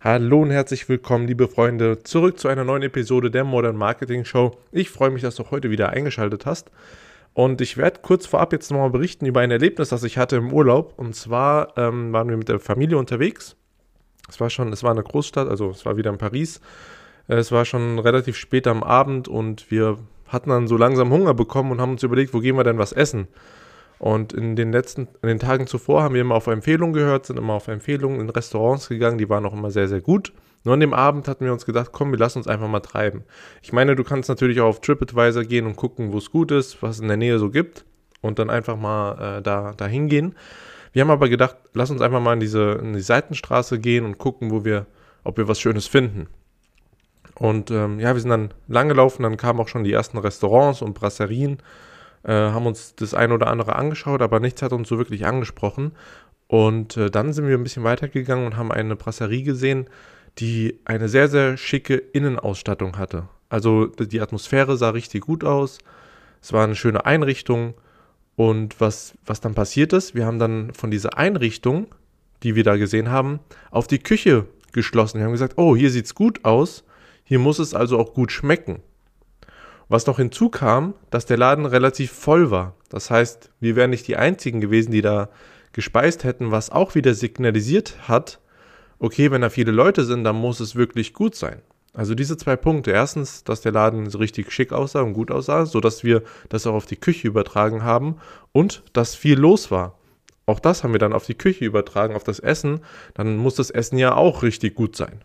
Hallo und herzlich willkommen, liebe Freunde, zurück zu einer neuen Episode der Modern Marketing Show. Ich freue mich, dass du heute wieder eingeschaltet hast. Und ich werde kurz vorab jetzt nochmal berichten über ein Erlebnis, das ich hatte im Urlaub. Und zwar ähm, waren wir mit der Familie unterwegs. Es war schon, es war eine Großstadt, also es war wieder in Paris. Es war schon relativ spät am Abend und wir hatten dann so langsam Hunger bekommen und haben uns überlegt, wo gehen wir denn was essen? Und in den letzten, in den Tagen zuvor haben wir immer auf Empfehlungen gehört, sind immer auf Empfehlungen in Restaurants gegangen, die waren auch immer sehr, sehr gut. Nur an dem Abend hatten wir uns gedacht, komm, wir lassen uns einfach mal treiben. Ich meine, du kannst natürlich auch auf TripAdvisor gehen und gucken, wo es gut ist, was es in der Nähe so gibt und dann einfach mal äh, da, da hingehen. Wir haben aber gedacht, lass uns einfach mal in diese in die Seitenstraße gehen und gucken, wo wir, ob wir was Schönes finden. Und ähm, ja, wir sind dann lang gelaufen, dann kamen auch schon die ersten Restaurants und Brasserien äh, haben uns das ein oder andere angeschaut, aber nichts hat uns so wirklich angesprochen. Und äh, dann sind wir ein bisschen weitergegangen und haben eine Brasserie gesehen, die eine sehr, sehr schicke Innenausstattung hatte. Also die Atmosphäre sah richtig gut aus. Es war eine schöne Einrichtung. Und was, was dann passiert ist, wir haben dann von dieser Einrichtung, die wir da gesehen haben, auf die Küche geschlossen. Wir haben gesagt, oh, hier sieht es gut aus. Hier muss es also auch gut schmecken. Was noch hinzukam, dass der Laden relativ voll war. Das heißt, wir wären nicht die einzigen gewesen, die da gespeist hätten, was auch wieder signalisiert hat, okay, wenn da viele Leute sind, dann muss es wirklich gut sein. Also diese zwei Punkte. Erstens, dass der Laden so richtig schick aussah und gut aussah, sodass wir das auch auf die Küche übertragen haben und dass viel los war. Auch das haben wir dann auf die Küche übertragen, auf das Essen. Dann muss das Essen ja auch richtig gut sein.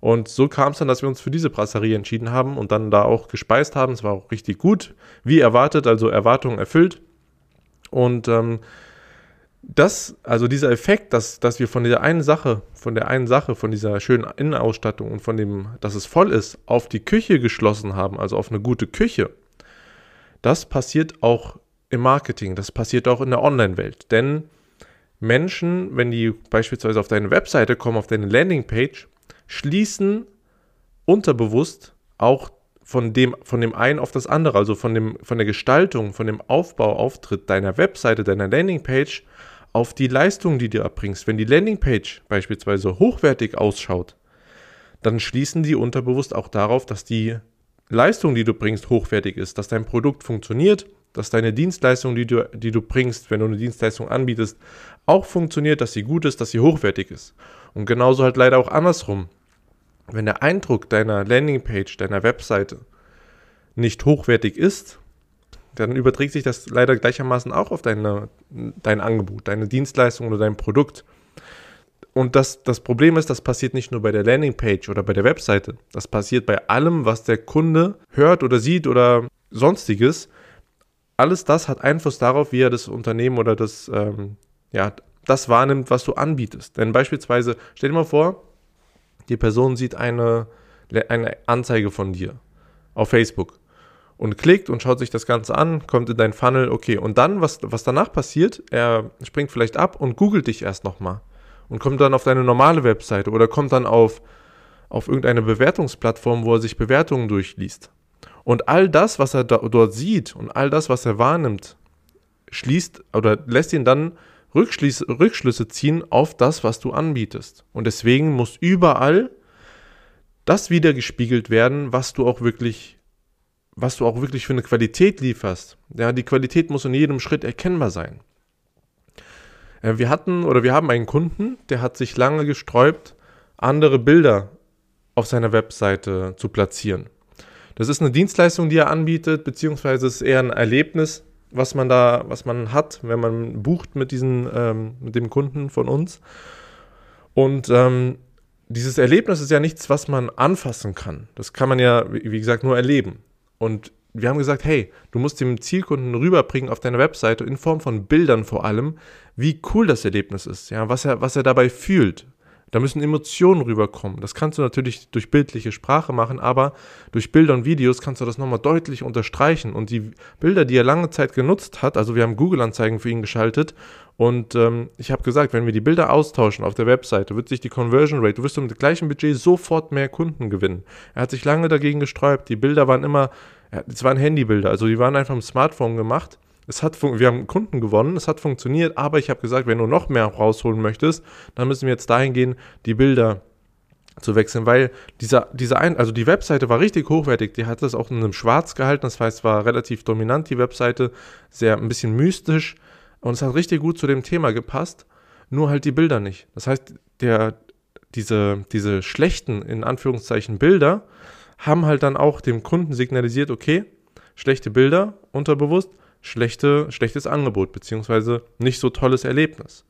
Und so kam es dann, dass wir uns für diese Brasserie entschieden haben und dann da auch gespeist haben. Es war auch richtig gut, wie erwartet, also Erwartungen erfüllt. Und ähm, das, also dieser Effekt, dass, dass wir von dieser einen Sache, von der einen Sache, von dieser schönen Innenausstattung und von dem, dass es voll ist, auf die Küche geschlossen haben, also auf eine gute Küche, das passiert auch im Marketing, das passiert auch in der Online-Welt. Denn Menschen, wenn die beispielsweise auf deine Webseite kommen, auf deine Landingpage, schließen unterbewusst auch von dem, von dem einen auf das andere, also von, dem, von der Gestaltung, von dem Aufbau, Auftritt deiner Webseite, deiner Landingpage auf die Leistung, die du erbringst. Wenn die Landingpage beispielsweise hochwertig ausschaut, dann schließen die unterbewusst auch darauf, dass die Leistung, die du bringst, hochwertig ist, dass dein Produkt funktioniert, dass deine Dienstleistung, die du, die du bringst, wenn du eine Dienstleistung anbietest, auch funktioniert, dass sie gut ist, dass sie hochwertig ist. Und genauso halt leider auch andersrum wenn der Eindruck deiner Landingpage, deiner Webseite nicht hochwertig ist, dann überträgt sich das leider gleichermaßen auch auf deine, dein Angebot, deine Dienstleistung oder dein Produkt. Und das, das Problem ist, das passiert nicht nur bei der Landingpage oder bei der Webseite. Das passiert bei allem, was der Kunde hört oder sieht oder sonstiges. Alles das hat Einfluss darauf, wie er das Unternehmen oder das, ähm, ja, das wahrnimmt, was du anbietest. Denn beispielsweise, stell dir mal vor, die Person sieht eine, eine Anzeige von dir auf Facebook und klickt und schaut sich das Ganze an, kommt in dein Funnel, okay. Und dann, was, was danach passiert, er springt vielleicht ab und googelt dich erst nochmal und kommt dann auf deine normale Webseite oder kommt dann auf, auf irgendeine Bewertungsplattform, wo er sich Bewertungen durchliest. Und all das, was er da, dort sieht und all das, was er wahrnimmt, schließt oder lässt ihn dann Rückschlüsse, Rückschlüsse ziehen auf das, was du anbietest. Und deswegen muss überall das wieder gespiegelt werden, was du auch wirklich, was du auch wirklich für eine Qualität lieferst. Ja, die Qualität muss in jedem Schritt erkennbar sein. Äh, wir hatten oder wir haben einen Kunden, der hat sich lange gesträubt, andere Bilder auf seiner Webseite zu platzieren. Das ist eine Dienstleistung, die er anbietet, beziehungsweise ist eher ein Erlebnis, was man da, was man hat, wenn man bucht mit diesen, ähm, mit dem Kunden von uns. Und ähm, dieses Erlebnis ist ja nichts, was man anfassen kann. Das kann man ja, wie gesagt, nur erleben. Und wir haben gesagt, hey, du musst dem Zielkunden rüberbringen auf deiner Webseite in Form von Bildern vor allem, wie cool das Erlebnis ist, ja, was er, was er dabei fühlt, da müssen Emotionen rüberkommen. Das kannst du natürlich durch bildliche Sprache machen, aber durch Bilder und Videos kannst du das nochmal deutlich unterstreichen. Und die Bilder, die er lange Zeit genutzt hat, also wir haben Google-Anzeigen für ihn geschaltet und ähm, ich habe gesagt, wenn wir die Bilder austauschen auf der Webseite, wird sich die Conversion Rate, du wirst mit dem gleichen Budget sofort mehr Kunden gewinnen. Er hat sich lange dagegen gesträubt. Die Bilder waren immer, es waren Handybilder, also die waren einfach im Smartphone gemacht es hat wir haben Kunden gewonnen, es hat funktioniert, aber ich habe gesagt, wenn du noch mehr rausholen möchtest, dann müssen wir jetzt dahin gehen, die Bilder zu wechseln, weil dieser, dieser ein, also die Webseite war richtig hochwertig, die hat das auch in einem Schwarz gehalten, das heißt, war relativ dominant, die Webseite, sehr ein bisschen mystisch und es hat richtig gut zu dem Thema gepasst, nur halt die Bilder nicht. Das heißt, der, diese, diese schlechten, in Anführungszeichen, Bilder haben halt dann auch dem Kunden signalisiert, okay, schlechte Bilder, unterbewusst, schlechte, schlechtes Angebot, beziehungsweise nicht so tolles Erlebnis.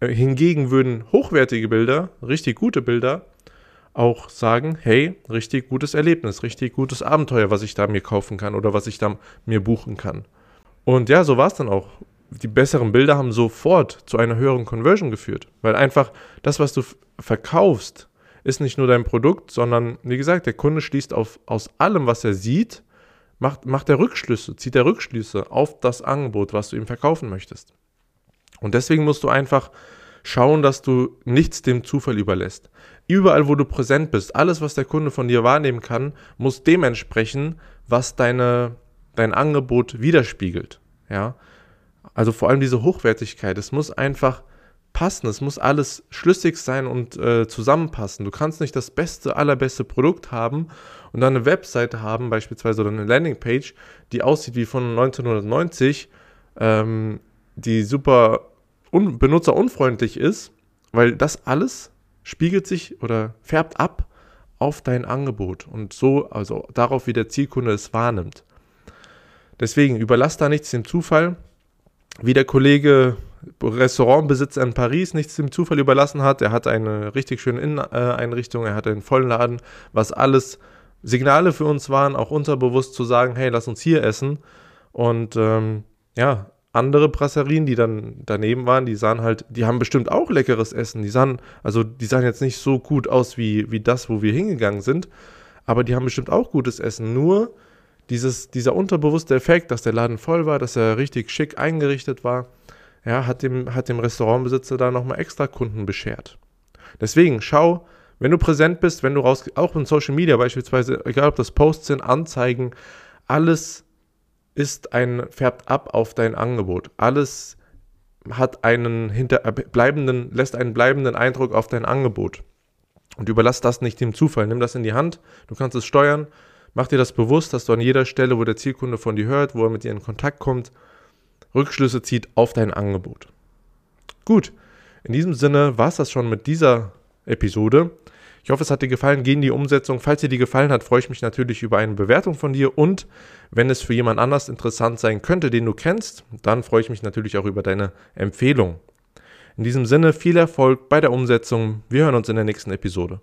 Äh, hingegen würden hochwertige Bilder, richtig gute Bilder, auch sagen, hey, richtig gutes Erlebnis, richtig gutes Abenteuer, was ich da mir kaufen kann oder was ich da mir buchen kann. Und ja, so war es dann auch. Die besseren Bilder haben sofort zu einer höheren Conversion geführt, weil einfach das, was du verkaufst, ist nicht nur dein Produkt, sondern wie gesagt, der Kunde schließt auf, aus allem, was er sieht, macht, macht er Rückschlüsse, zieht er Rückschlüsse auf das Angebot, was du ihm verkaufen möchtest. Und deswegen musst du einfach schauen, dass du nichts dem Zufall überlässt. Überall, wo du präsent bist, alles, was der Kunde von dir wahrnehmen kann, muss dementsprechend, was deine, dein Angebot widerspiegelt. Ja? Also vor allem diese Hochwertigkeit. Es muss einfach passen, es muss alles schlüssig sein und äh, zusammenpassen. Du kannst nicht das beste, allerbeste Produkt haben und dann eine Webseite haben, beispielsweise oder eine Landingpage, die aussieht wie von 1990, ähm, die super un benutzerunfreundlich ist, weil das alles spiegelt sich oder färbt ab auf dein Angebot und so, also darauf, wie der Zielkunde es wahrnimmt. Deswegen überlass da nichts dem Zufall. Wie der Kollege Restaurantbesitzer in Paris nichts dem Zufall überlassen hat. Er hat eine richtig schöne Inneneinrichtung, er hatte einen vollen Laden, was alles Signale für uns waren, auch unterbewusst zu sagen, hey, lass uns hier essen. Und ähm, ja, andere Brasserien, die dann daneben waren, die sahen halt, die haben bestimmt auch leckeres Essen. Die sahen, also die sahen jetzt nicht so gut aus wie, wie das, wo wir hingegangen sind, aber die haben bestimmt auch gutes Essen. Nur dieses, dieser unterbewusste Effekt, dass der Laden voll war, dass er richtig schick eingerichtet war, ja, hat dem, hat dem Restaurantbesitzer da nochmal extra Kunden beschert. Deswegen schau, wenn du präsent bist, wenn du raus, auch in Social Media beispielsweise, egal ob das Posts sind, Anzeigen, alles ist ein, färbt ab auf dein Angebot. Alles hat einen hinter, äh, bleibenden, lässt einen bleibenden Eindruck auf dein Angebot. Und überlass das nicht dem Zufall. Nimm das in die Hand. Du kannst es steuern. Mach dir das bewusst, dass du an jeder Stelle, wo der Zielkunde von dir hört, wo er mit dir in Kontakt kommt, Rückschlüsse zieht auf dein Angebot. Gut. In diesem Sinne war es das schon mit dieser Episode. Ich hoffe, es hat dir gefallen. Geh in die Umsetzung. Falls dir die gefallen hat, freue ich mich natürlich über eine Bewertung von dir. Und wenn es für jemand anders interessant sein könnte, den du kennst, dann freue ich mich natürlich auch über deine Empfehlung. In diesem Sinne viel Erfolg bei der Umsetzung. Wir hören uns in der nächsten Episode.